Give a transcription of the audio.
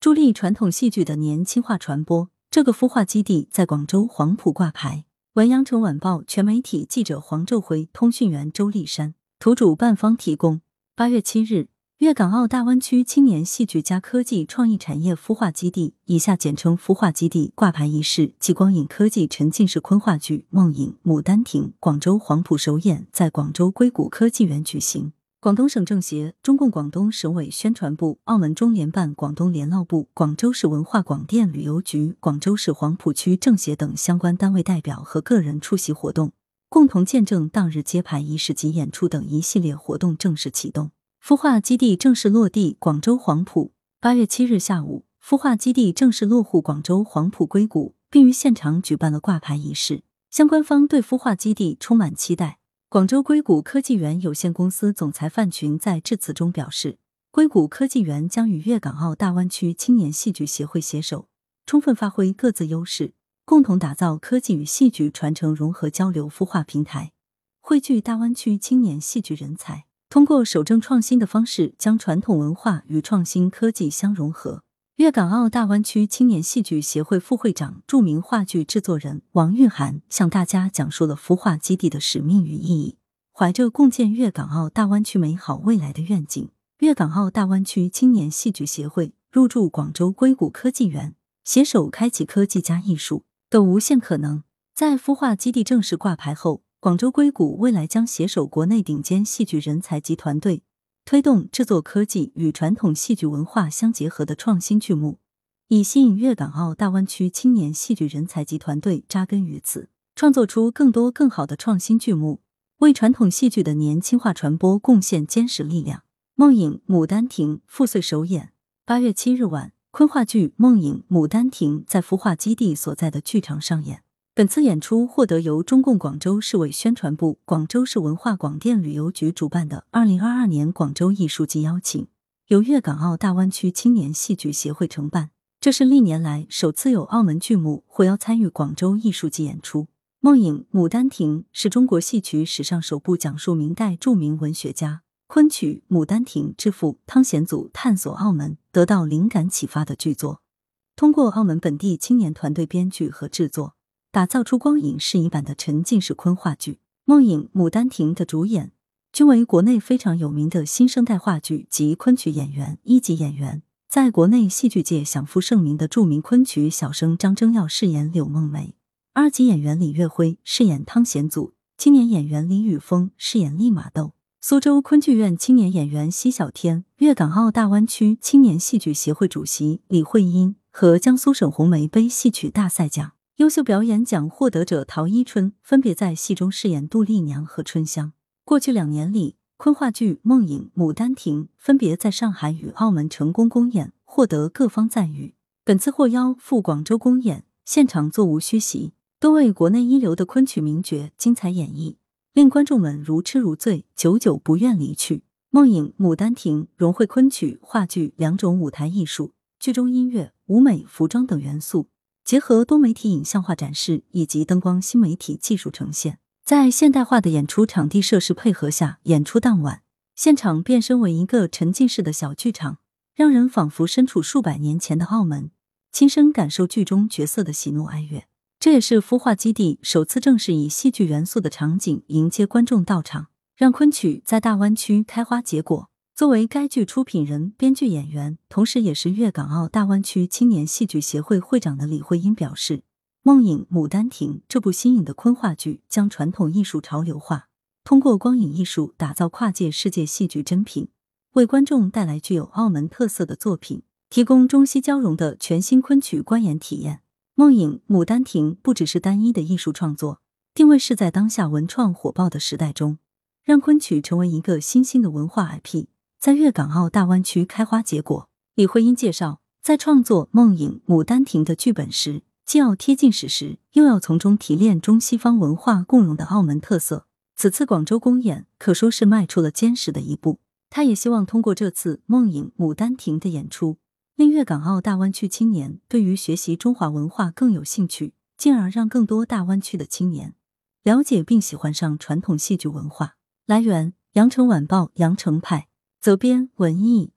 助力传统戏剧的年轻化传播。这个孵化基地在广州黄埔挂牌。文阳城晚报全媒体记者黄昼辉，通讯员周丽珊，图主办方提供。八月七日。粤港澳大湾区青年戏剧加科技创意产业孵化基地（以下简称孵化基地）挂牌仪式暨光影科技沉浸式昆话剧《梦影牡丹亭》广州黄埔首演在广州硅谷科技园举行。广东省政协、中共广东省委宣传部、澳门中联办、广东联络部、广州市文化广电旅游局、广州市黄埔区政协等相关单位代表和个人出席活动，共同见证当日揭牌仪式及演出等一系列活动正式启动。孵化基地正式落地广州黄埔。八月七日下午，孵化基地正式落户广州黄埔硅谷，并于现场举办了挂牌仪式。相关方对孵化基地充满期待。广州硅谷科技园有限公司总裁范群在致辞中表示，硅谷科技园将与粤港澳大湾区青年戏剧协会携手，充分发挥各自优势，共同打造科技与戏剧传承融合交流孵化平台，汇聚大湾区青年戏剧人才。通过守正创新的方式，将传统文化与创新科技相融合。粤港澳大湾区青年戏剧协会副会长、著名话剧制作人王玉涵向大家讲述了孵化基地的使命与意义。怀着共建粤港澳大湾区美好未来的愿景，粤港澳大湾区青年戏剧协会入驻广州硅谷科技园，携手开启科技加艺术的无限可能。在孵化基地正式挂牌后。广州硅谷未来将携手国内顶尖戏剧人才及团队，推动制作科技与传统戏剧文化相结合的创新剧目，以吸引粤港澳大湾区青年戏剧人才及团队扎根于此，创作出更多更好的创新剧目，为传统戏剧的年轻化传播贡献坚实力量。梦影《牡丹亭》复岁首演，八月七日晚，昆话剧《梦影牡丹亭》在孵化基地所在的剧场上演。本次演出获得由中共广州市委宣传部、广州市文化广电旅游局主办的二零二二年广州艺术季邀请，由粤港澳大湾区青年戏剧协会承办。这是历年来首次有澳门剧目获邀参与广州艺术季演出。《梦影牡丹亭》是中国戏曲史上首部讲述明代著名文学家昆曲《牡丹亭》之父汤显祖探索澳门得到灵感启发的剧作，通过澳门本地青年团队编剧和制作。打造出光影适宜版的沉浸式昆话剧《梦影牡丹亭》的主演均为国内非常有名的新生代话剧及昆曲演员、一级演员，在国内戏剧界享负盛名的著名昆曲小生张真耀饰演柳梦梅，二级演员李月辉饰演汤显祖，青年演员李宇峰饰演利玛窦。苏州昆剧院青年演员奚小天，粤港澳大湾区青年戏剧协会主席李慧英和江苏省红梅杯戏曲大赛奖。优秀表演奖获得者陶一春分别在戏中饰演杜丽娘和春香。过去两年里，昆话剧《梦影》《牡丹亭》分别在上海与澳门成功公演，获得各方赞誉。本次获邀赴广州公演，现场座无虚席，多位国内一流的昆曲名角精彩演绎，令观众们如痴如醉，久久不愿离去。《梦影》《牡丹亭》融汇昆曲、话剧两种舞台艺术，剧中音乐、舞美、服装等元素。结合多媒体影像化展示以及灯光新媒体技术呈现，在现代化的演出场地设施配合下，演出当晚现场变身为一个沉浸式的小剧场，让人仿佛身处数百年前的澳门，亲身感受剧中角色的喜怒哀乐。这也是孵化基地首次正式以戏剧元素的场景迎接观众到场，让昆曲在大湾区开花结果。作为该剧出品人、编剧、演员，同时也是粤港澳大湾区青年戏剧协会会长的李慧英表示：“梦影牡丹亭这部新颖的昆话剧将传统艺术潮流化，通过光影艺术打造跨界世界戏剧珍品，为观众带来具有澳门特色的作品，提供中西交融的全新昆曲观演体验。梦影牡丹亭不只是单一的艺术创作，定位是在当下文创火爆的时代中，让昆曲成为一个新兴的文化 IP。”在粤港澳大湾区开花结果。李慧英介绍，在创作《梦影牡丹亭》的剧本时，既要贴近史实，又要从中提炼中西方文化共融的澳门特色。此次广州公演可说是迈出了坚实的一步。他也希望通过这次《梦影牡丹亭》的演出，令粤港澳大湾区青年对于学习中华文化更有兴趣，进而让更多大湾区的青年了解并喜欢上传统戏剧文化。来源：羊城晚报羊城派。责编：文艺。